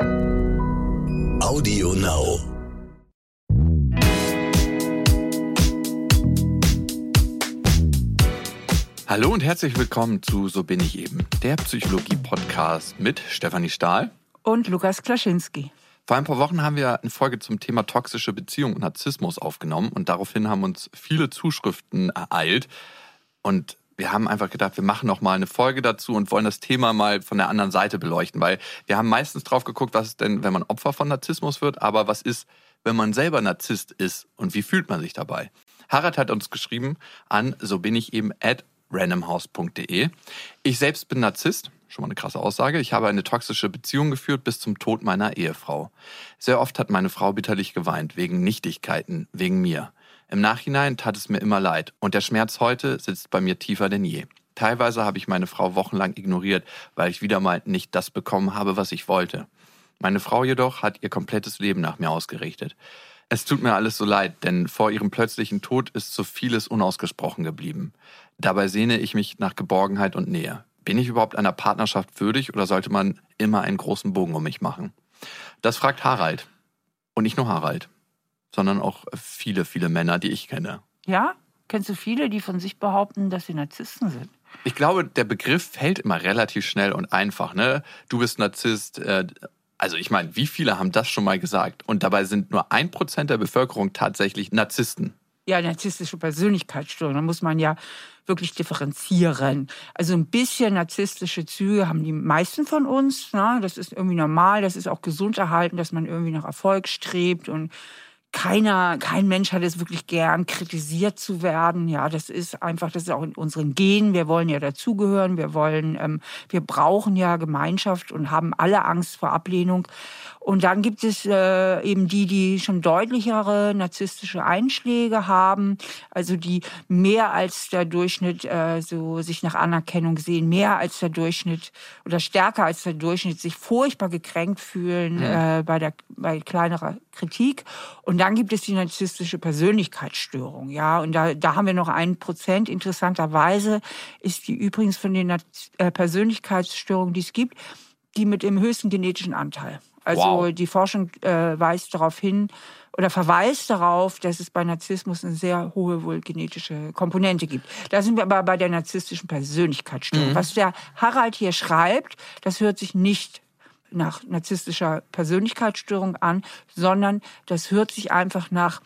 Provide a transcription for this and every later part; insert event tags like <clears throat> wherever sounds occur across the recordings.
Audio Now. Hallo und herzlich willkommen zu So bin ich eben, der Psychologie-Podcast mit Stefanie Stahl und Lukas Klaschinski. Vor ein paar Wochen haben wir eine Folge zum Thema toxische Beziehung und Narzissmus aufgenommen und daraufhin haben uns viele Zuschriften ereilt. Und wir haben einfach gedacht, wir machen noch mal eine Folge dazu und wollen das Thema mal von der anderen Seite beleuchten, weil wir haben meistens drauf geguckt, was ist denn, wenn man Opfer von Narzissmus wird, aber was ist, wenn man selber Narzisst ist und wie fühlt man sich dabei? Harald hat uns geschrieben an so bin ich eben at randomhouse.de. Ich selbst bin Narzisst, schon mal eine krasse Aussage. Ich habe eine toxische Beziehung geführt bis zum Tod meiner Ehefrau. Sehr oft hat meine Frau bitterlich geweint, wegen Nichtigkeiten, wegen mir. Im Nachhinein tat es mir immer leid und der Schmerz heute sitzt bei mir tiefer denn je. Teilweise habe ich meine Frau wochenlang ignoriert, weil ich wieder mal nicht das bekommen habe, was ich wollte. Meine Frau jedoch hat ihr komplettes Leben nach mir ausgerichtet. Es tut mir alles so leid, denn vor ihrem plötzlichen Tod ist so vieles unausgesprochen geblieben. Dabei sehne ich mich nach Geborgenheit und Nähe. Bin ich überhaupt einer Partnerschaft würdig oder sollte man immer einen großen Bogen um mich machen? Das fragt Harald. Und nicht nur Harald, sondern auch viele, viele Männer, die ich kenne. Ja? Kennst du viele, die von sich behaupten, dass sie Narzissten sind? Ich glaube, der Begriff fällt immer relativ schnell und einfach. Ne? Du bist Narzisst. Äh, also ich meine, wie viele haben das schon mal gesagt? Und dabei sind nur ein Prozent der Bevölkerung tatsächlich Narzissten ja, narzisstische Persönlichkeitsstörung. Da muss man ja wirklich differenzieren. Also ein bisschen narzisstische Züge haben die meisten von uns. Ne? Das ist irgendwie normal, das ist auch gesund erhalten, dass man irgendwie nach Erfolg strebt und keiner, kein Mensch hat es wirklich gern, kritisiert zu werden. Ja, das ist einfach, das ist auch in unseren Genen. Wir wollen ja dazugehören. Wir wollen, ähm, wir brauchen ja Gemeinschaft und haben alle Angst vor Ablehnung. Und dann gibt es äh, eben die, die schon deutlichere narzisstische Einschläge haben, also die mehr als der Durchschnitt äh, so sich nach Anerkennung sehen, mehr als der Durchschnitt oder stärker als der Durchschnitt sich furchtbar gekränkt fühlen ja. äh, bei der bei kleinerer Kritik. Und dann gibt es die narzisstische Persönlichkeitsstörung, ja. Und da da haben wir noch ein Prozent. Interessanterweise ist die übrigens von den äh, Persönlichkeitsstörungen, die es gibt, die mit dem höchsten genetischen Anteil. Also wow. die Forschung äh, weist darauf hin oder verweist darauf, dass es bei Narzissmus eine sehr hohe wohl genetische Komponente gibt. Da sind wir aber bei der narzisstischen Persönlichkeitsstörung. Mhm. Was der Harald hier schreibt, das hört sich nicht nach narzisstischer Persönlichkeitsstörung an, sondern das hört sich einfach nach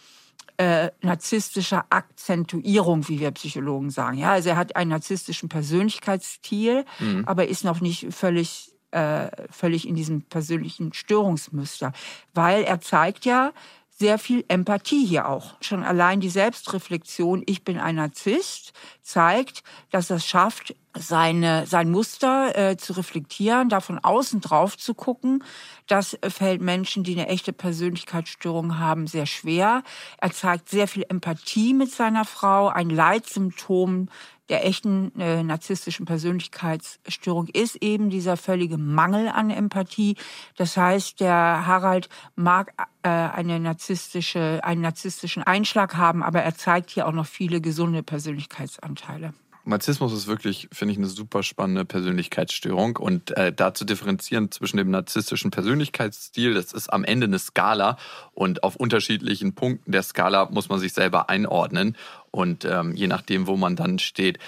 äh, narzisstischer Akzentuierung, wie wir Psychologen sagen. Ja, also er hat einen narzisstischen Persönlichkeitsstil, mhm. aber ist noch nicht völlig äh, völlig in diesem persönlichen Störungsmuster, weil er zeigt ja sehr viel Empathie hier auch. Schon allein die Selbstreflexion, ich bin ein Narzisst, zeigt, dass es schafft, seine, sein Muster äh, zu reflektieren, da von außen drauf zu gucken. Das fällt Menschen, die eine echte Persönlichkeitsstörung haben, sehr schwer. Er zeigt sehr viel Empathie mit seiner Frau, ein Leitsymptom der echten äh, narzisstischen Persönlichkeitsstörung ist eben dieser völlige Mangel an Empathie. Das heißt, der Harald mag äh, eine narzisstische, einen narzisstischen Einschlag haben, aber er zeigt hier auch noch viele gesunde Persönlichkeitsanteile. Narzissmus ist wirklich, finde ich, eine super spannende Persönlichkeitsstörung. Und äh, da zu differenzieren zwischen dem narzisstischen Persönlichkeitsstil, das ist am Ende eine Skala und auf unterschiedlichen Punkten der Skala muss man sich selber einordnen. Und ähm, je nachdem, wo man dann steht,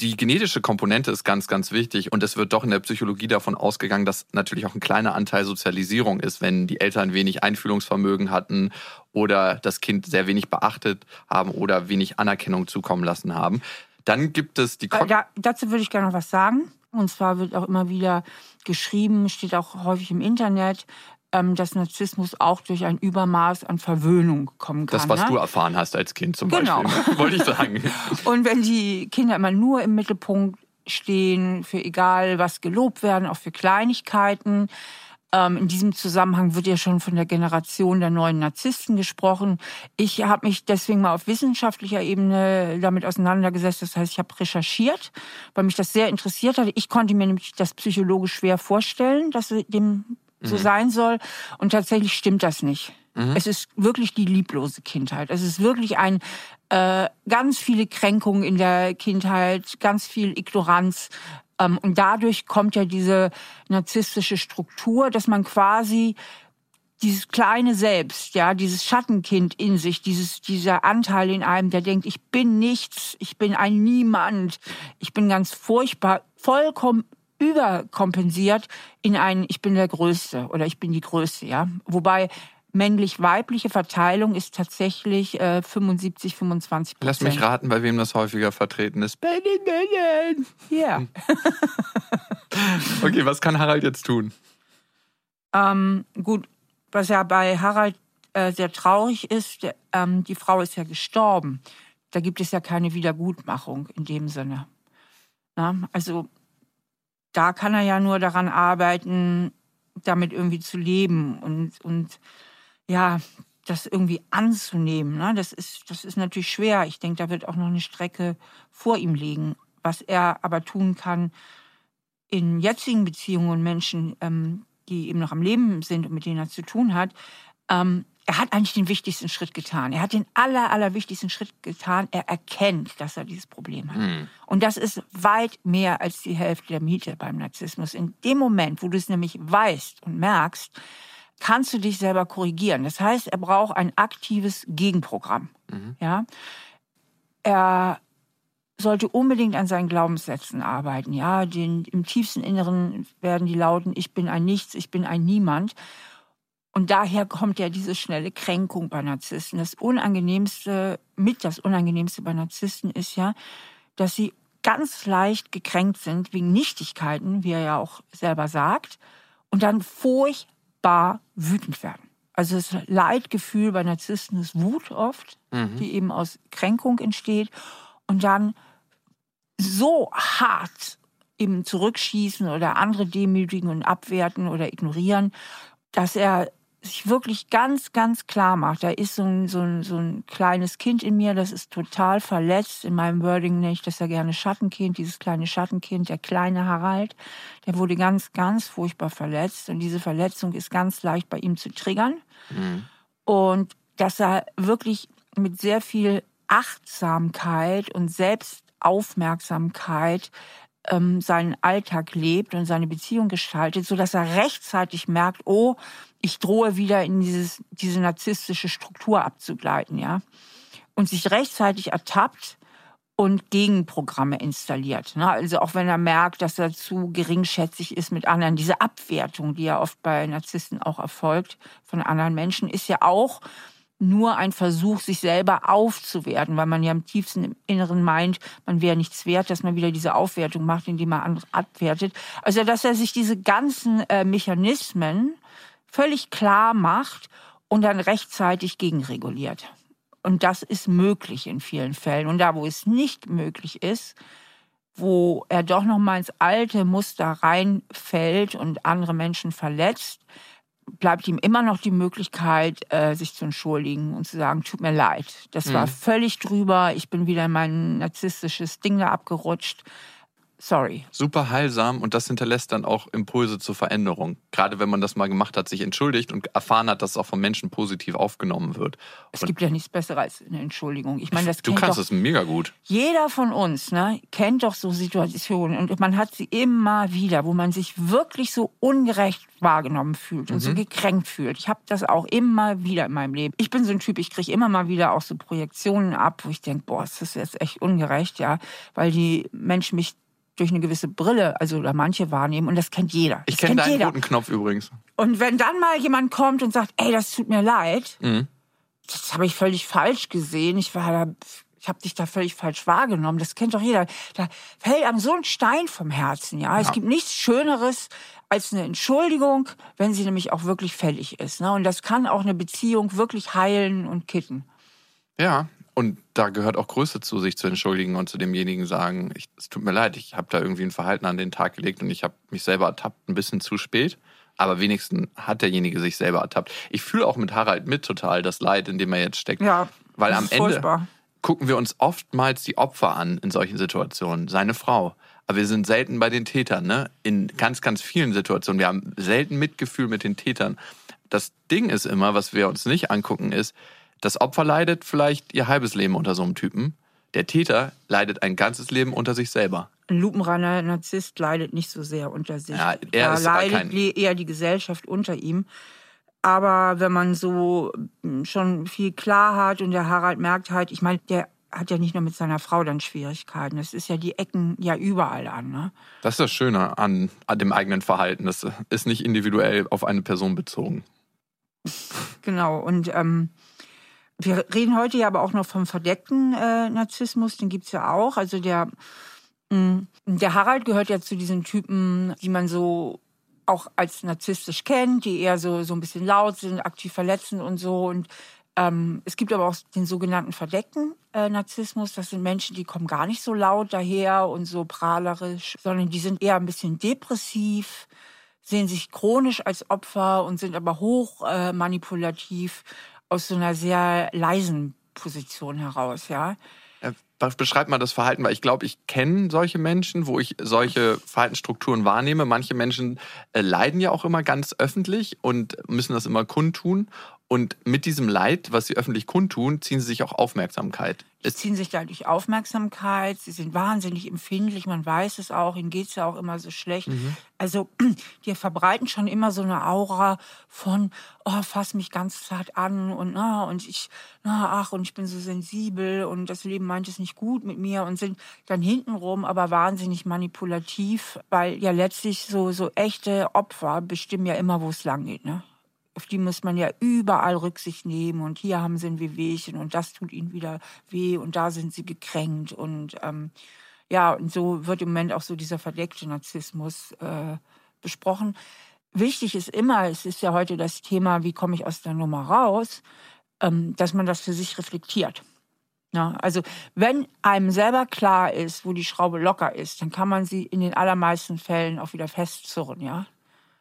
die genetische Komponente ist ganz, ganz wichtig und es wird doch in der Psychologie davon ausgegangen, dass natürlich auch ein kleiner Anteil Sozialisierung ist, wenn die Eltern wenig Einfühlungsvermögen hatten oder das Kind sehr wenig beachtet haben oder wenig Anerkennung zukommen lassen haben. Dann gibt es die... Äh, da, dazu würde ich gerne noch was sagen. Und zwar wird auch immer wieder geschrieben, steht auch häufig im Internet, ähm, dass Narzissmus auch durch ein Übermaß an Verwöhnung kommen kann. Das, was ne? du erfahren hast als Kind zum genau. Beispiel, <laughs> wollte ich sagen. <laughs> Und wenn die Kinder immer nur im Mittelpunkt stehen, für egal was gelobt werden, auch für Kleinigkeiten, ähm, in diesem Zusammenhang wird ja schon von der Generation der neuen Narzissten gesprochen. Ich habe mich deswegen mal auf wissenschaftlicher Ebene damit auseinandergesetzt. Das heißt, ich habe recherchiert, weil mich das sehr interessiert hat. Ich konnte mir nämlich das psychologisch schwer vorstellen, dass dem so mhm. sein soll. Und tatsächlich stimmt das nicht. Mhm. Es ist wirklich die lieblose Kindheit. Es ist wirklich ein äh, ganz viele Kränkungen in der Kindheit, ganz viel Ignoranz. Ähm, und dadurch kommt ja diese narzisstische Struktur, dass man quasi dieses kleine Selbst, ja, dieses Schattenkind in sich, dieses, dieser Anteil in einem, der denkt, ich bin nichts, ich bin ein Niemand, ich bin ganz furchtbar, vollkommen überkompensiert in einen, ich bin der Größte oder ich bin die Größte, ja. Wobei männlich-weibliche Verteilung ist tatsächlich äh, 75, 25 Prozent. Lass mich raten, bei wem das häufiger vertreten ist. Bei den Männern. Ja. <laughs> okay, was kann Harald jetzt tun? Ähm, gut, was ja bei Harald äh, sehr traurig ist, der, ähm, die Frau ist ja gestorben. Da gibt es ja keine Wiedergutmachung in dem Sinne. Na, also da kann er ja nur daran arbeiten, damit irgendwie zu leben und, und ja, das irgendwie anzunehmen. Ne? Das, ist, das ist natürlich schwer. Ich denke, da wird auch noch eine Strecke vor ihm liegen. Was er aber tun kann in jetzigen Beziehungen und Menschen, ähm, die eben noch am Leben sind und mit denen er zu tun hat, ähm, er hat eigentlich den wichtigsten Schritt getan. Er hat den aller, aller wichtigsten Schritt getan. Er erkennt, dass er dieses Problem hat. Mhm. Und das ist weit mehr als die Hälfte der Miete beim Narzissmus. In dem Moment, wo du es nämlich weißt und merkst, kannst du dich selber korrigieren. Das heißt, er braucht ein aktives Gegenprogramm. Mhm. Ja? Er sollte unbedingt an seinen Glaubenssätzen arbeiten. Ja, den, im tiefsten Inneren werden die lauten, ich bin ein Nichts, ich bin ein Niemand. Und daher kommt ja diese schnelle Kränkung bei Narzissten. Das Unangenehmste, mit das Unangenehmste bei Narzissten ist ja, dass sie ganz leicht gekränkt sind wegen Nichtigkeiten, wie er ja auch selber sagt, und dann furchtbar wütend werden. Also das Leidgefühl bei Narzissten ist Wut oft, mhm. die eben aus Kränkung entsteht. Und dann so hart eben zurückschießen oder andere demütigen und abwerten oder ignorieren, dass er sich wirklich ganz, ganz klar macht, da ist so ein, so, ein, so ein kleines Kind in mir, das ist total verletzt. In meinem Wording nenne ich das ja gerne Schattenkind, dieses kleine Schattenkind, der kleine Harald, der wurde ganz, ganz furchtbar verletzt. Und diese Verletzung ist ganz leicht bei ihm zu triggern. Mhm. Und dass er wirklich mit sehr viel Achtsamkeit und Selbstaufmerksamkeit ähm, seinen Alltag lebt und seine Beziehung gestaltet, so dass er rechtzeitig merkt, oh, ich drohe wieder in dieses, diese narzisstische Struktur abzugleiten, ja. Und sich rechtzeitig ertappt und Gegenprogramme installiert. Ne? Also auch wenn er merkt, dass er zu geringschätzig ist mit anderen, diese Abwertung, die ja oft bei Narzissten auch erfolgt von anderen Menschen, ist ja auch nur ein Versuch, sich selber aufzuwerten, weil man ja im tiefsten Inneren meint, man wäre nichts wert, dass man wieder diese Aufwertung macht, indem man andere abwertet. Also, dass er sich diese ganzen äh, Mechanismen völlig klar macht und dann rechtzeitig gegenreguliert. Und das ist möglich in vielen Fällen. Und da, wo es nicht möglich ist, wo er doch noch mal ins alte Muster reinfällt und andere Menschen verletzt, bleibt ihm immer noch die Möglichkeit, äh, sich zu entschuldigen und zu sagen, tut mir leid. Das mhm. war völlig drüber. Ich bin wieder in mein narzisstisches Ding da abgerutscht sorry. Super heilsam und das hinterlässt dann auch Impulse zur Veränderung. Gerade wenn man das mal gemacht hat, sich entschuldigt und erfahren hat, dass es auch von Menschen positiv aufgenommen wird. Es und gibt ja nichts Besseres als eine Entschuldigung. Ich meine, das du kannst es mega gut. Jeder von uns ne, kennt doch so Situationen und man hat sie immer wieder, wo man sich wirklich so ungerecht wahrgenommen fühlt und mhm. so gekränkt fühlt. Ich habe das auch immer wieder in meinem Leben. Ich bin so ein Typ, ich kriege immer mal wieder auch so Projektionen ab, wo ich denke, boah, das ist jetzt echt ungerecht, ja, weil die Menschen mich durch eine gewisse Brille, also oder manche wahrnehmen und das kennt jeder. Ich kenne deinen jeder. roten Knopf übrigens. Und wenn dann mal jemand kommt und sagt, ey, das tut mir leid, mhm. das habe ich völlig falsch gesehen. Ich war da, ich habe dich da völlig falsch wahrgenommen. Das kennt doch jeder. Da fällt einem so ein Stein vom Herzen. Ja, ja. es gibt nichts Schöneres als eine Entschuldigung, wenn sie nämlich auch wirklich fällig ist. Ne? Und das kann auch eine Beziehung wirklich heilen und kitten. Ja, und da gehört auch Größe zu, sich zu entschuldigen und zu demjenigen sagen, ich, es tut mir leid, ich habe da irgendwie ein Verhalten an den Tag gelegt und ich habe mich selber ertappt, ein bisschen zu spät. Aber wenigstens hat derjenige sich selber ertappt. Ich fühle auch mit Harald mit total das Leid, in dem er jetzt steckt. Ja, weil am Ende furchtbar. gucken wir uns oftmals die Opfer an in solchen Situationen, seine Frau. Aber wir sind selten bei den Tätern, ne? In ganz, ganz vielen Situationen. Wir haben selten Mitgefühl mit den Tätern. Das Ding ist immer, was wir uns nicht angucken, ist, das Opfer leidet vielleicht ihr halbes Leben unter so einem Typen. Der Täter leidet ein ganzes Leben unter sich selber. ein lupenreiner Narzisst leidet nicht so sehr unter sich. Ja, er da leidet eher die Gesellschaft unter ihm. Aber wenn man so mm, schon viel klar hat und der Harald merkt halt, ich meine, der hat ja nicht nur mit seiner Frau dann Schwierigkeiten. Das ist ja die Ecken ja überall an. Ne? Das ist das Schöne an, an dem eigenen Verhalten. Das ist nicht individuell auf eine Person bezogen. Genau. Und ähm, wir reden heute ja aber auch noch vom verdeckten äh, Narzissmus, den gibt's ja auch. Also der, mh, der Harald gehört ja zu diesen Typen, die man so auch als narzisstisch kennt, die eher so, so ein bisschen laut sind, aktiv verletzend und so. Und ähm, es gibt aber auch den sogenannten verdeckten äh, Narzissmus. Das sind Menschen, die kommen gar nicht so laut daher und so prahlerisch, sondern die sind eher ein bisschen depressiv, sehen sich chronisch als Opfer und sind aber hoch äh, manipulativ aus so einer sehr leisen Position heraus, ja. Äh, Beschreib mal das Verhalten, weil ich glaube, ich kenne solche Menschen, wo ich solche Verhaltensstrukturen wahrnehme. Manche Menschen äh, leiden ja auch immer ganz öffentlich und müssen das immer kundtun. Und mit diesem Leid, was sie öffentlich kundtun, ziehen sie sich auch Aufmerksamkeit. Sie ziehen sich dadurch Aufmerksamkeit, sie sind wahnsinnig empfindlich, man weiß es auch, ihnen geht's ja auch immer so schlecht. Also <clears throat> die verbreiten schon immer so eine Aura von, oh, fass mich ganz zart an und, na, und ich, na, ach, und ich bin so sensibel und das Leben meint es nicht gut mit mir und sind dann hintenrum aber wahnsinnig manipulativ, weil ja letztlich so, so echte Opfer bestimmen ja immer, wo es lang geht, ne? Auf die muss man ja überall Rücksicht nehmen und hier haben sie ein Wehwehchen und das tut ihnen wieder weh und da sind sie gekränkt und ähm, ja, und so wird im Moment auch so dieser verdeckte Narzissmus äh, besprochen. Wichtig ist immer, es ist ja heute das Thema, wie komme ich aus der Nummer raus, ähm, dass man das für sich reflektiert. Ja, also wenn einem selber klar ist, wo die Schraube locker ist, dann kann man sie in den allermeisten Fällen auch wieder festzurren, ja.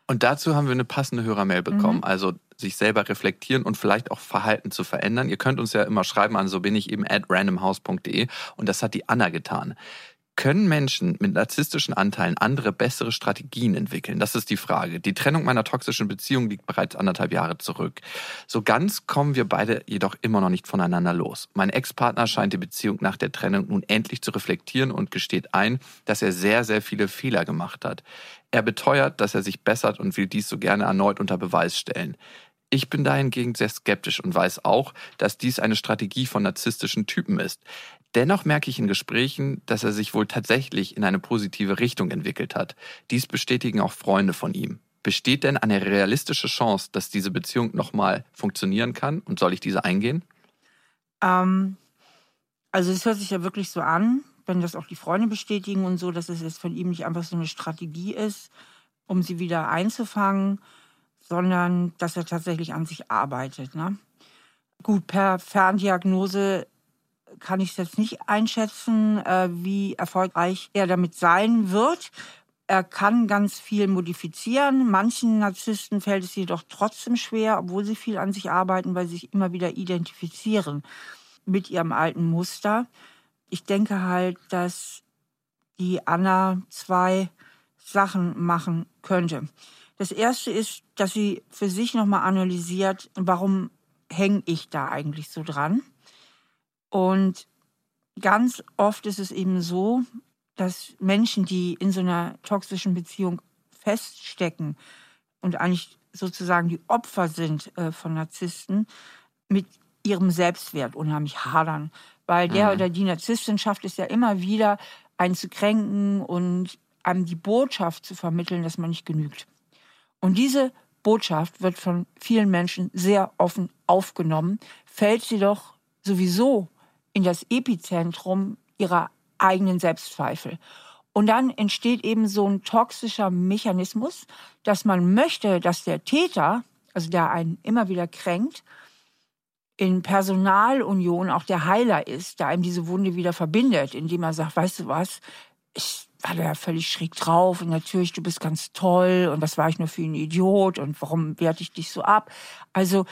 Und dazu haben wir eine passende Hörermail bekommen. Also sich selber reflektieren und vielleicht auch Verhalten zu verändern. Ihr könnt uns ja immer schreiben an so bin ich eben at randomhouse.de und das hat die Anna getan. Können Menschen mit narzisstischen Anteilen andere, bessere Strategien entwickeln? Das ist die Frage. Die Trennung meiner toxischen Beziehung liegt bereits anderthalb Jahre zurück. So ganz kommen wir beide jedoch immer noch nicht voneinander los. Mein Ex-Partner scheint die Beziehung nach der Trennung nun endlich zu reflektieren und gesteht ein, dass er sehr, sehr viele Fehler gemacht hat. Er beteuert, dass er sich bessert und will dies so gerne erneut unter Beweis stellen. Ich bin dahingegen sehr skeptisch und weiß auch, dass dies eine Strategie von narzisstischen Typen ist. Dennoch merke ich in Gesprächen, dass er sich wohl tatsächlich in eine positive Richtung entwickelt hat. Dies bestätigen auch Freunde von ihm. Besteht denn eine realistische Chance, dass diese Beziehung nochmal funktionieren kann und soll ich diese eingehen? Ähm, also es hört sich ja wirklich so an, wenn das auch die Freunde bestätigen und so, dass es jetzt von ihm nicht einfach so eine Strategie ist, um sie wieder einzufangen, sondern dass er tatsächlich an sich arbeitet. Ne? Gut, per Ferndiagnose kann ich jetzt nicht einschätzen, äh, wie erfolgreich er damit sein wird. Er kann ganz viel modifizieren. Manchen Narzissten fällt es jedoch trotzdem schwer, obwohl sie viel an sich arbeiten, weil sie sich immer wieder identifizieren mit ihrem alten Muster. Ich denke halt, dass die Anna zwei Sachen machen könnte. Das erste ist, dass sie für sich nochmal analysiert, warum hänge ich da eigentlich so dran? Und ganz oft ist es eben so, dass Menschen, die in so einer toxischen Beziehung feststecken und eigentlich sozusagen die Opfer sind äh, von Narzissten, mit ihrem Selbstwert unheimlich hadern. Weil der Mhm. oder die Narzisstin schafft es ja immer wieder, einen zu kränken und einem die Botschaft zu vermitteln, dass man nicht genügt. Und diese Botschaft wird von vielen Menschen sehr offen aufgenommen, fällt sie doch sowieso in das Epizentrum ihrer eigenen Selbstzweifel. Und dann entsteht eben so ein toxischer Mechanismus, dass man möchte, dass der Täter, also der einen immer wieder kränkt, in Personalunion auch der Heiler ist, der einem diese Wunde wieder verbindet, indem er sagt, weißt du was, ich war da ja völlig schräg drauf und natürlich, du bist ganz toll und was war ich nur für ein Idiot und warum werte ich dich so ab? Also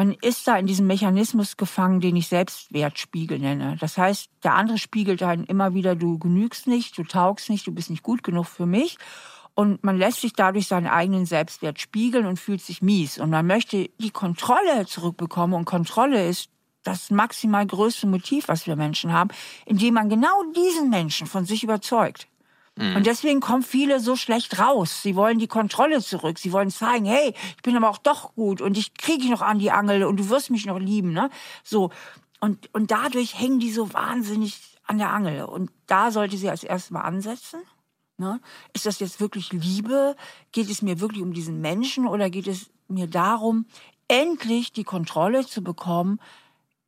man ist da in diesem Mechanismus gefangen, den ich Selbstwertspiegel nenne. Das heißt, der andere spiegelt einen immer wieder, du genügst nicht, du taugst nicht, du bist nicht gut genug für mich. Und man lässt sich dadurch seinen eigenen Selbstwert spiegeln und fühlt sich mies. Und man möchte die Kontrolle zurückbekommen. Und Kontrolle ist das maximal größte Motiv, was wir Menschen haben, indem man genau diesen Menschen von sich überzeugt. Mhm. Und deswegen kommen viele so schlecht raus. Sie wollen die Kontrolle zurück. Sie wollen zeigen, hey, ich bin aber auch doch gut und ich kriege dich noch an die Angel und du wirst mich noch lieben. Ne? So. Und, und dadurch hängen die so wahnsinnig an der Angel. Und da sollte sie als erstes mal ansetzen. Ne? Ist das jetzt wirklich Liebe? Geht es mir wirklich um diesen Menschen oder geht es mir darum, endlich die Kontrolle zu bekommen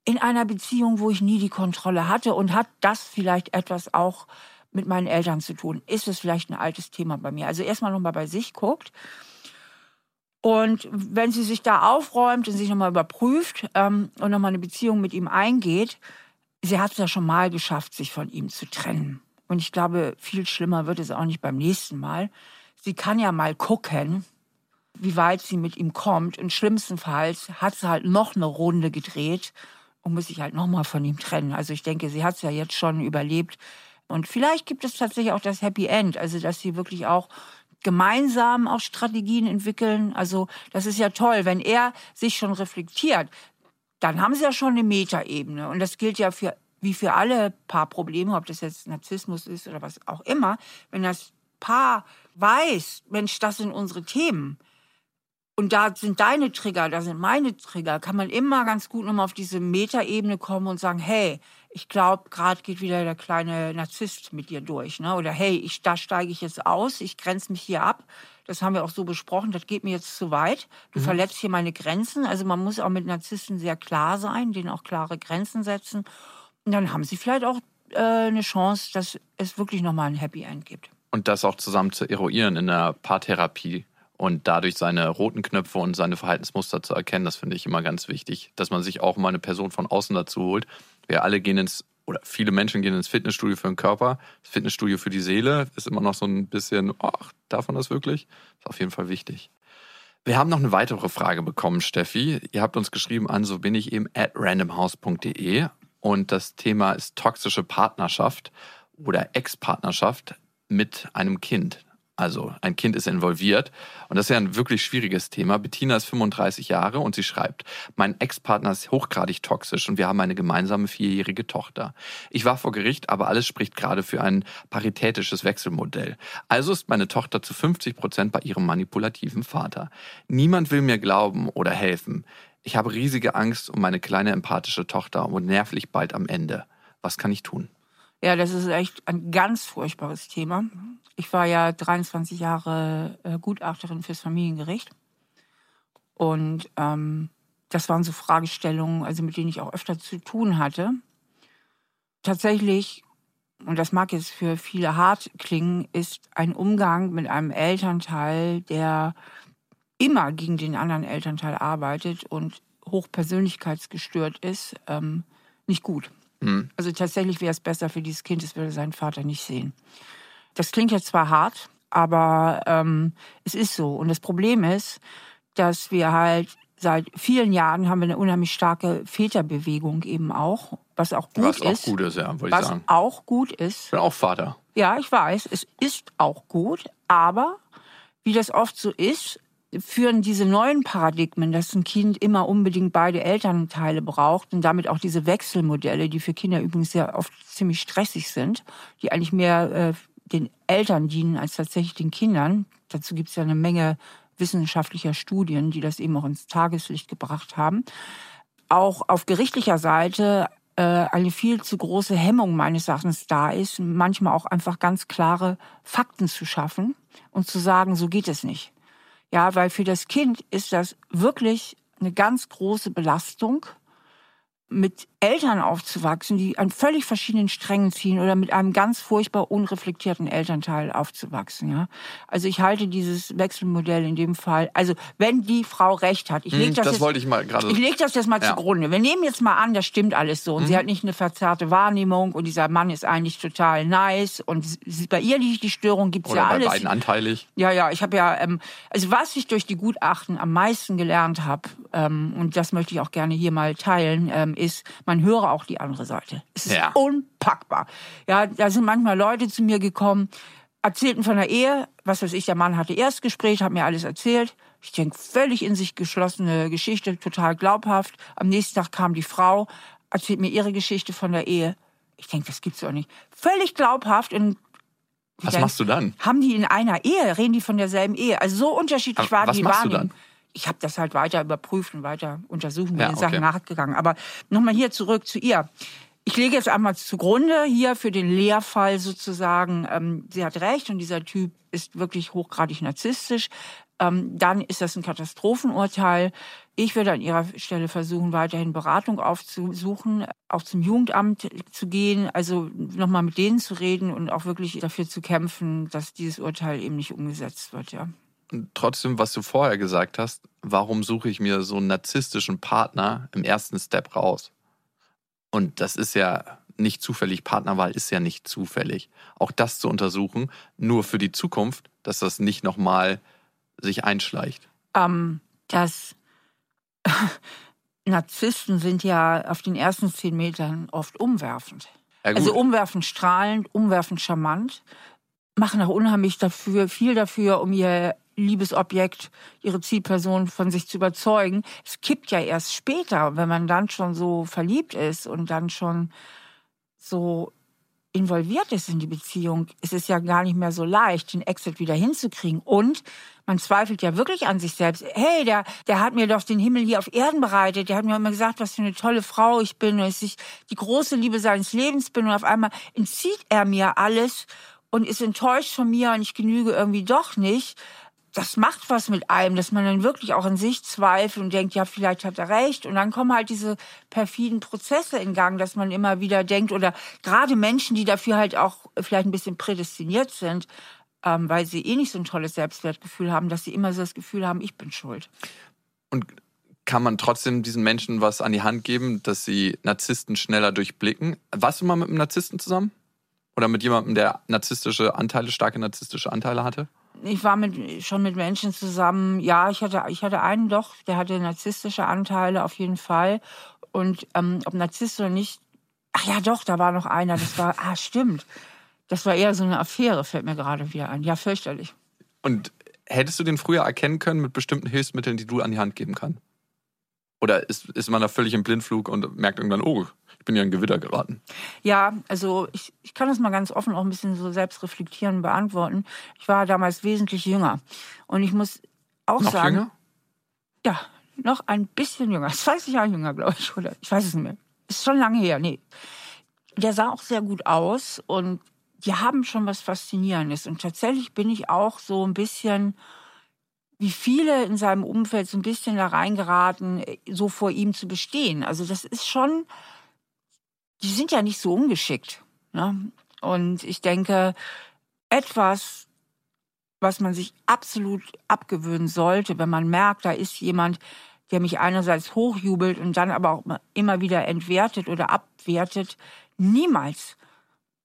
in einer Beziehung, wo ich nie die Kontrolle hatte und hat das vielleicht etwas auch mit meinen Eltern zu tun? Ist es vielleicht ein altes Thema bei mir? Also erstmal nochmal bei sich guckt. Und wenn sie sich da aufräumt und sich nochmal überprüft ähm, und nochmal eine Beziehung mit ihm eingeht, sie hat es ja schon mal geschafft, sich von ihm zu trennen. Und ich glaube, viel schlimmer wird es auch nicht beim nächsten Mal. Sie kann ja mal gucken, wie weit sie mit ihm kommt. Und schlimmstenfalls hat sie halt noch eine Runde gedreht und muss sich halt nochmal von ihm trennen. Also ich denke, sie hat es ja jetzt schon überlebt, und vielleicht gibt es tatsächlich auch das Happy End, also dass sie wirklich auch gemeinsam auch Strategien entwickeln. Also das ist ja toll, wenn er sich schon reflektiert, dann haben sie ja schon eine Metaebene. Und das gilt ja für wie für alle Paarprobleme, ob das jetzt Narzissmus ist oder was auch immer. Wenn das Paar weiß, Mensch, das sind unsere Themen, und da sind deine Trigger, da sind meine Trigger, kann man immer ganz gut nochmal auf diese Metaebene kommen und sagen, hey, ich glaube, gerade geht wieder der kleine Narzisst mit dir durch. Ne? Oder hey, ich, da steige ich jetzt aus, ich grenze mich hier ab. Das haben wir auch so besprochen, das geht mir jetzt zu weit. Du mhm. verletzt hier meine Grenzen. Also man muss auch mit Narzissten sehr klar sein, denen auch klare Grenzen setzen. Und dann haben sie vielleicht auch äh, eine Chance, dass es wirklich nochmal ein Happy End gibt. Und das auch zusammen zu eruieren in der Paartherapie und dadurch seine roten Knöpfe und seine Verhaltensmuster zu erkennen, das finde ich immer ganz wichtig, dass man sich auch mal eine Person von außen dazu holt, wir alle gehen ins, oder viele Menschen gehen ins Fitnessstudio für den Körper. Das Fitnessstudio für die Seele ist immer noch so ein bisschen, ach, darf man das wirklich? Ist auf jeden Fall wichtig. Wir haben noch eine weitere Frage bekommen, Steffi. Ihr habt uns geschrieben an, so bin ich eben at randomhouse.de und das Thema ist toxische Partnerschaft oder Ex-Partnerschaft mit einem Kind. Also ein Kind ist involviert. Und das ist ja ein wirklich schwieriges Thema. Bettina ist 35 Jahre und sie schreibt, mein Ex-Partner ist hochgradig toxisch und wir haben eine gemeinsame vierjährige Tochter. Ich war vor Gericht, aber alles spricht gerade für ein paritätisches Wechselmodell. Also ist meine Tochter zu 50 Prozent bei ihrem manipulativen Vater. Niemand will mir glauben oder helfen. Ich habe riesige Angst um meine kleine empathische Tochter und nervlich bald am Ende. Was kann ich tun? Ja, das ist echt ein ganz furchtbares Thema. Ich war ja 23 Jahre äh, Gutachterin fürs Familiengericht. Und ähm, das waren so Fragestellungen, also mit denen ich auch öfter zu tun hatte. Tatsächlich, und das mag jetzt für viele hart klingen, ist ein Umgang mit einem Elternteil, der immer gegen den anderen Elternteil arbeitet und hochpersönlichkeitsgestört ist, ähm, nicht gut. Mhm. Also tatsächlich wäre es besser für dieses Kind, es würde seinen Vater nicht sehen. Das klingt jetzt zwar hart, aber ähm, es ist so. Und das Problem ist, dass wir halt seit vielen Jahren haben wir eine unheimlich starke Väterbewegung eben auch, was auch gut was ist. Was auch gut ist, ja, wollte ich sagen. Was auch gut ist. Ich bin auch Vater. Ja, ich weiß, es ist auch gut, aber wie das oft so ist, führen diese neuen Paradigmen, dass ein Kind immer unbedingt beide Elternteile braucht und damit auch diese Wechselmodelle, die für Kinder übrigens sehr oft ziemlich stressig sind, die eigentlich mehr äh, den Eltern dienen als tatsächlich den Kindern. Dazu gibt es ja eine Menge wissenschaftlicher Studien, die das eben auch ins Tageslicht gebracht haben. Auch auf gerichtlicher Seite äh, eine viel zu große Hemmung meines Erachtens da ist, manchmal auch einfach ganz klare Fakten zu schaffen und zu sagen, so geht es nicht. Ja, weil für das Kind ist das wirklich eine ganz große Belastung, mit Eltern aufzuwachsen, die an völlig verschiedenen Strängen ziehen oder mit einem ganz furchtbar unreflektierten Elternteil aufzuwachsen. Ja? Also ich halte dieses Wechselmodell in dem Fall, also wenn die Frau recht hat, ich hm, lege das, das jetzt, wollte ich mal gerade. Ich lege das jetzt mal ja. zugrunde. Wir nehmen jetzt mal an, das stimmt alles so und mhm. sie hat nicht eine verzerrte Wahrnehmung und dieser Mann ist eigentlich total nice und sie, bei ihr liegt die Störung, gibt's oder ja bei alles. beiden anteilig. Ja, ja, ich habe ja, ähm, also was ich durch die Gutachten am meisten gelernt habe ähm, und das möchte ich auch gerne hier mal teilen, ähm, ist, man höre auch die andere Seite. Es ist ja. unpackbar. Ja, da sind manchmal Leute zu mir gekommen, erzählten von der Ehe, was weiß ich, der Mann hatte Erstgespräch, hat mir alles erzählt. Ich denke, völlig in sich geschlossene Geschichte, total glaubhaft. Am nächsten Tag kam die Frau, erzählt mir ihre Geschichte von der Ehe. Ich denke, das gibt's doch nicht. Völlig glaubhaft und Was machst du dann? Haben die in einer Ehe? Reden die von derselben Ehe? Also so unterschiedlich Aber waren was die machst du Wahrnehmung. Ich habe das halt weiter überprüft und weiter untersucht und bin Ja, den Sachen okay. nachgegangen. Aber nochmal hier zurück zu ihr. Ich lege jetzt einmal zugrunde hier für den Lehrfall sozusagen. Ähm, sie hat recht und dieser Typ ist wirklich hochgradig narzisstisch. Ähm, dann ist das ein Katastrophenurteil. Ich würde an ihrer Stelle versuchen, weiterhin Beratung aufzusuchen, auch zum Jugendamt zu gehen, also nochmal mit denen zu reden und auch wirklich dafür zu kämpfen, dass dieses Urteil eben nicht umgesetzt wird, ja. Trotzdem, was du vorher gesagt hast, warum suche ich mir so einen narzisstischen Partner im ersten Step raus? Und das ist ja nicht zufällig. Partnerwahl ist ja nicht zufällig. Auch das zu untersuchen, nur für die Zukunft, dass das nicht nochmal sich einschleicht. ähm, dass <laughs> Narzissten sind ja auf den ersten zehn Metern oft umwerfend. Ja. Also umwerfend strahlend, umwerfend charmant, machen auch unheimlich dafür, viel dafür, um ihr Liebesobjekt, ihre Zielperson von sich zu überzeugen. Es kippt ja erst später, wenn man dann schon so verliebt ist und dann schon so involviert ist in die Beziehung, ist es ja gar nicht mehr so leicht, den Exit wieder hinzukriegen. Und man zweifelt ja wirklich an sich selbst. Hey, der, der hat mir doch den Himmel hier auf Erden bereitet. Der hat mir immer gesagt, was für eine tolle Frau ich bin und dass ich die große Liebe seines Lebens bin. Und auf einmal entzieht er mir alles und ist enttäuscht von mir und ich genüge irgendwie doch nicht. Das macht was mit einem, dass man dann wirklich auch an sich zweifelt und denkt, ja, vielleicht hat er recht. Und dann kommen halt diese perfiden Prozesse in Gang, dass man immer wieder denkt, oder gerade Menschen, die dafür halt auch vielleicht ein bisschen prädestiniert sind, ähm, weil sie eh nicht so ein tolles Selbstwertgefühl haben, dass sie immer so das Gefühl haben, ich bin schuld. Und kann man trotzdem diesen Menschen was an die Hand geben, dass sie Narzissten schneller durchblicken? Warst du mal mit einem Narzissten zusammen? Oder mit jemandem, der narzisstische Anteile, starke narzisstische Anteile hatte? Ich war mit, schon mit Menschen zusammen. Ja, ich hatte, ich hatte einen doch, der hatte narzisstische Anteile auf jeden Fall. Und ähm, ob Narzisst oder nicht, ach ja, doch, da war noch einer. Das war, ah, stimmt. Das war eher so eine Affäre, fällt mir gerade wieder ein. Ja, fürchterlich. Und hättest du den früher erkennen können mit bestimmten Hilfsmitteln, die du an die Hand geben kannst? Oder ist, ist man da völlig im Blindflug und merkt irgendwann, oh, ich bin ja in Gewitter geraten? Ja, also ich, ich kann das mal ganz offen auch ein bisschen so selbst reflektieren beantworten. Ich war damals wesentlich jünger. Und ich muss auch Noch sagen. jünger? Ja, noch ein bisschen jünger. <laughs> 20 Jahre jünger, glaube ich. Oder ich weiß es nicht mehr. Ist schon lange her. Nee. Der sah auch sehr gut aus und die haben schon was Faszinierendes. Und tatsächlich bin ich auch so ein bisschen, wie viele in seinem Umfeld, so ein bisschen da reingeraten, so vor ihm zu bestehen. Also das ist schon, die sind ja nicht so ungeschickt. Ne? Und ich denke, etwas, was man sich absolut abgewöhnen sollte, wenn man merkt, da ist jemand, der mich einerseits hochjubelt und dann aber auch immer wieder entwertet oder abwertet, niemals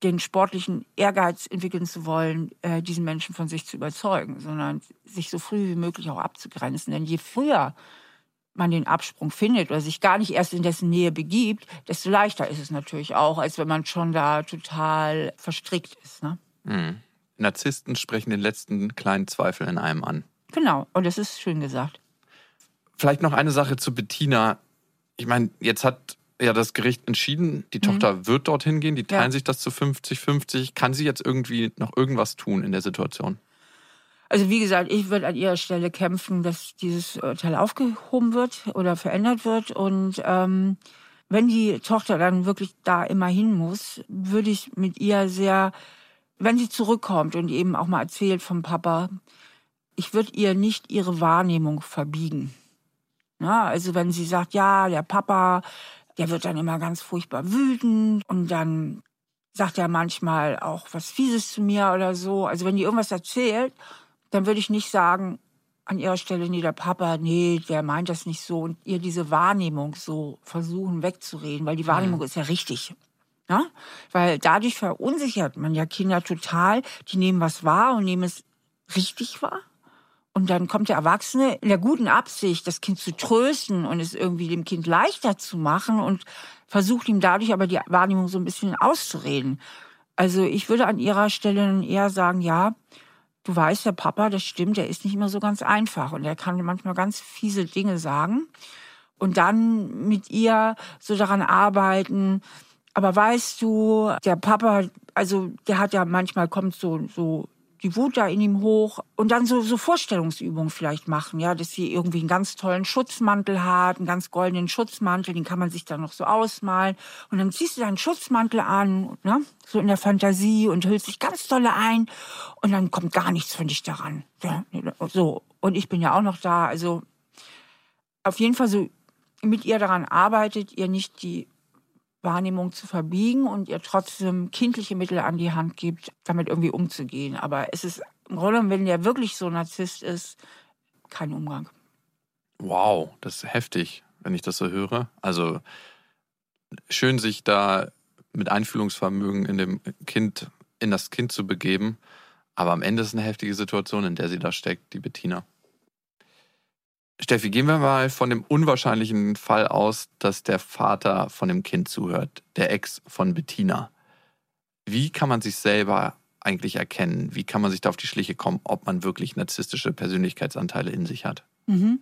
den sportlichen Ehrgeiz entwickeln zu wollen, äh, diesen Menschen von sich zu überzeugen, sondern sich so früh wie möglich auch abzugrenzen. Denn je früher man den Absprung findet oder sich gar nicht erst in dessen Nähe begibt, desto leichter ist es natürlich auch, als wenn man schon da total verstrickt ist. Ne? Mhm. Narzissten sprechen den letzten kleinen Zweifel in einem an. Genau, und das ist schön gesagt. Vielleicht noch eine Sache zu Bettina. Ich meine, jetzt hat ja das Gericht entschieden, die Tochter wird dorthin gehen, die teilen Mhm. Ja. sich das zu 50-50. Kann sie jetzt irgendwie noch irgendwas tun in der Situation? Also wie gesagt, ich würde an ihrer Stelle kämpfen, dass dieses Urteil aufgehoben wird oder verändert wird. Und ähm, wenn die Tochter dann wirklich da immer hin muss, würde ich mit ihr sehr, wenn sie zurückkommt und eben auch mal erzählt vom Papa, ich würde ihr nicht ihre Wahrnehmung verbiegen. Ja, also wenn sie sagt, ja, der Papa, der wird dann immer ganz furchtbar wütend und dann sagt er manchmal auch was Fieses zu mir oder so. Also wenn die irgendwas erzählt, dann würde ich nicht sagen, an ihrer Stelle, nee, der Papa, nee, der meint das nicht so und ihr diese Wahrnehmung so versuchen wegzureden, weil die Wahrnehmung ist ja richtig. Ja? Weil dadurch verunsichert man ja Kinder total, die nehmen was wahr und nehmen es richtig wahr. Und dann kommt der Erwachsene in der guten Absicht, das Kind zu trösten und es irgendwie dem Kind leichter zu machen und versucht ihm dadurch aber die Wahrnehmung so ein bisschen auszureden. Also ich würde an ihrer Stelle eher sagen, ja, du weißt, der Papa, das stimmt, der ist nicht immer so ganz einfach und er kann manchmal ganz fiese Dinge sagen. Und dann mit ihr so daran arbeiten, Aber weißt du, der Papa, also der hat ja manchmal kommt so, so die Wut da in ihm hoch und dann so, so Vorstellungsübungen vielleicht machen, ja, dass sie irgendwie einen ganz tollen Schutzmantel hat, einen ganz goldenen Schutzmantel, den kann man sich dann noch so ausmalen. Und dann ziehst du deinen Schutzmantel an, ne, so in der Fantasie und hüllst dich ganz tolle ein und dann kommt gar nichts von dich daran, ja, so. Und ich bin ja auch noch da, also auf jeden Fall so mit ihr daran arbeitet, ihr nicht die Wahrnehmung zu verbiegen und ihr trotzdem kindliche Mittel an die Hand gibt, damit irgendwie umzugehen. Aber es ist im Grunde, wenn der wirklich so Narzisst ist, kein Umgang. Wow, das ist heftig, wenn ich das so höre. Also schön, sich da mit Einfühlungsvermögen in dem Kind, in das Kind zu begeben. Aber am Ende ist eine heftige Situation, in der sie da steckt, die Bettina. Steffi, gehen wir mal von dem unwahrscheinlichen Fall aus, dass der Vater von dem Kind zuhört, der Ex von Bettina. Wie kann man sich selber eigentlich erkennen? Wie kann man sich da auf die Schliche kommen, ob man wirklich narzisstische Persönlichkeitsanteile in sich hat? Mhm.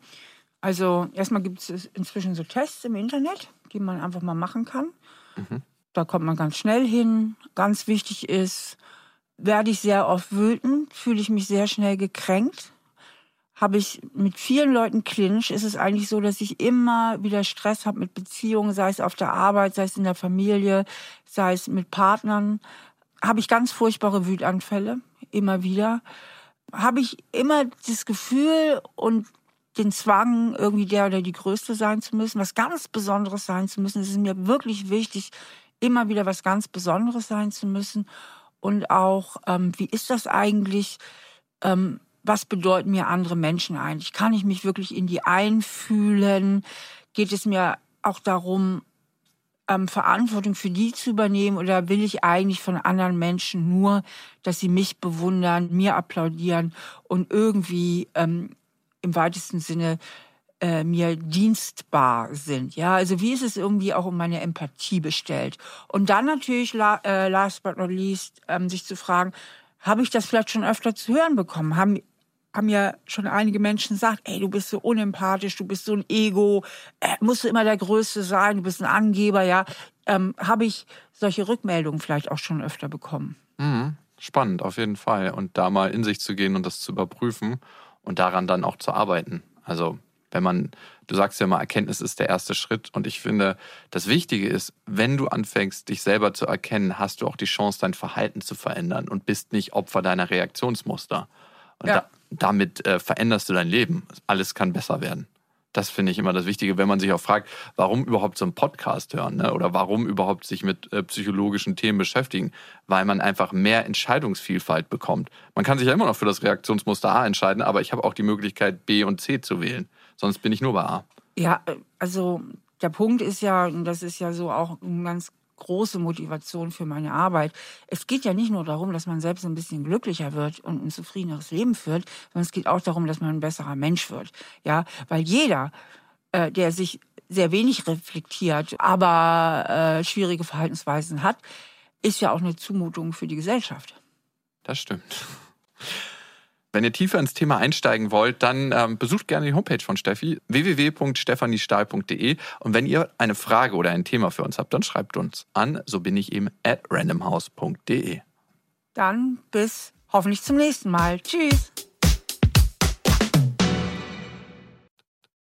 Also erstmal gibt es inzwischen so Tests im Internet, die man einfach mal machen kann. Mhm. Da kommt man ganz schnell hin. Ganz wichtig ist, werde ich sehr oft wütend, fühle ich mich sehr schnell gekränkt habe ich mit vielen Leuten clinch, ist es eigentlich so, dass ich immer wieder Stress habe mit Beziehungen, sei es auf der Arbeit, sei es in der Familie, sei es mit Partnern. Habe ich ganz furchtbare Wütanfälle, immer wieder. Habe ich immer das Gefühl und den Zwang, irgendwie der oder die Größte sein zu müssen, was ganz Besonderes sein zu müssen. Es ist mir wirklich wichtig, immer wieder was ganz Besonderes sein zu müssen. Und auch, ähm, wie ist das eigentlich? Ähm, was bedeuten mir andere Menschen eigentlich? Kann ich mich wirklich in die einfühlen? Geht es mir auch darum, ähm, Verantwortung für die zu übernehmen oder will ich eigentlich von anderen Menschen nur, dass sie mich bewundern, mir applaudieren und irgendwie ähm, im weitesten Sinne äh, mir dienstbar sind. Ja, also wie ist es irgendwie auch um meine Empathie bestellt? Und dann natürlich, äh, last but not least, ähm, sich zu fragen, habe ich das vielleicht schon öfter zu hören bekommen? Haben haben ja schon einige Menschen gesagt, ey, du bist so unempathisch, du bist so ein Ego, äh, musst du immer der Größte sein, du bist ein Angeber, ja. Ähm, Habe ich solche Rückmeldungen vielleicht auch schon öfter bekommen. Mhm. Spannend, auf jeden Fall. Und da mal in sich zu gehen und das zu überprüfen und daran dann auch zu arbeiten. Also, wenn man, du sagst ja mal, Erkenntnis ist der erste Schritt. Und ich finde, das Wichtige ist, wenn du anfängst, dich selber zu erkennen, hast du auch die Chance, dein Verhalten zu verändern und bist nicht Opfer deiner Reaktionsmuster. Und ja. da, damit äh, veränderst du dein Leben. Alles kann besser werden. Das finde ich immer das Wichtige, wenn man sich auch fragt, warum überhaupt so einen Podcast hören ne? oder warum überhaupt sich mit äh, psychologischen Themen beschäftigen, weil man einfach mehr Entscheidungsvielfalt bekommt. Man kann sich ja immer noch für das Reaktionsmuster A entscheiden, aber ich habe auch die Möglichkeit, B und C zu wählen. Sonst bin ich nur bei A. Ja, äh, also der Punkt ist ja, und das ist ja so auch ein ganz große Motivation für meine Arbeit. Es geht ja nicht nur darum, dass man selbst ein bisschen glücklicher wird und ein zufriedeneres Leben führt, sondern es geht auch darum, dass man ein besserer Mensch wird. Ja, weil jeder, äh, der sich sehr wenig reflektiert, aber äh, schwierige Verhaltensweisen hat, ist ja auch eine Zumutung für die Gesellschaft. Das stimmt. Wenn ihr tiefer ins Thema einsteigen wollt, dann ähm, besucht gerne die Homepage von Steffi, www.stefaniestahl.de. Und wenn ihr eine Frage oder ein Thema für uns habt, dann schreibt uns an, so bin ich eben at randomhouse.de. Dann bis hoffentlich zum nächsten Mal. Tschüss.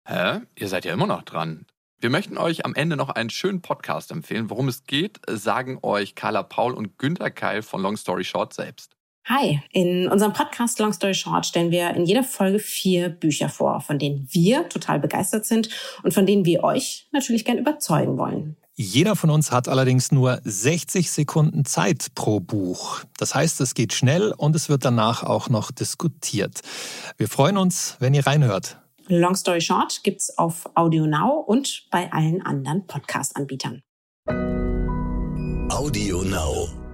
Hä? Ihr seid ja immer noch dran. Wir möchten euch am Ende noch einen schönen Podcast empfehlen. Worum es geht, sagen euch Carla Paul und Günter Keil von Long Story Short selbst. Hi, in unserem Podcast Long Story Short stellen wir in jeder Folge vier Bücher vor, von denen wir total begeistert sind und von denen wir euch natürlich gern überzeugen wollen. Jeder von uns hat allerdings nur 60 Sekunden Zeit pro Buch. Das heißt, es geht schnell und es wird danach auch noch diskutiert. Wir freuen uns, wenn ihr reinhört. Long Story Short gibt's auf Audio Now und bei allen anderen Podcast-Anbietern. Audio Now.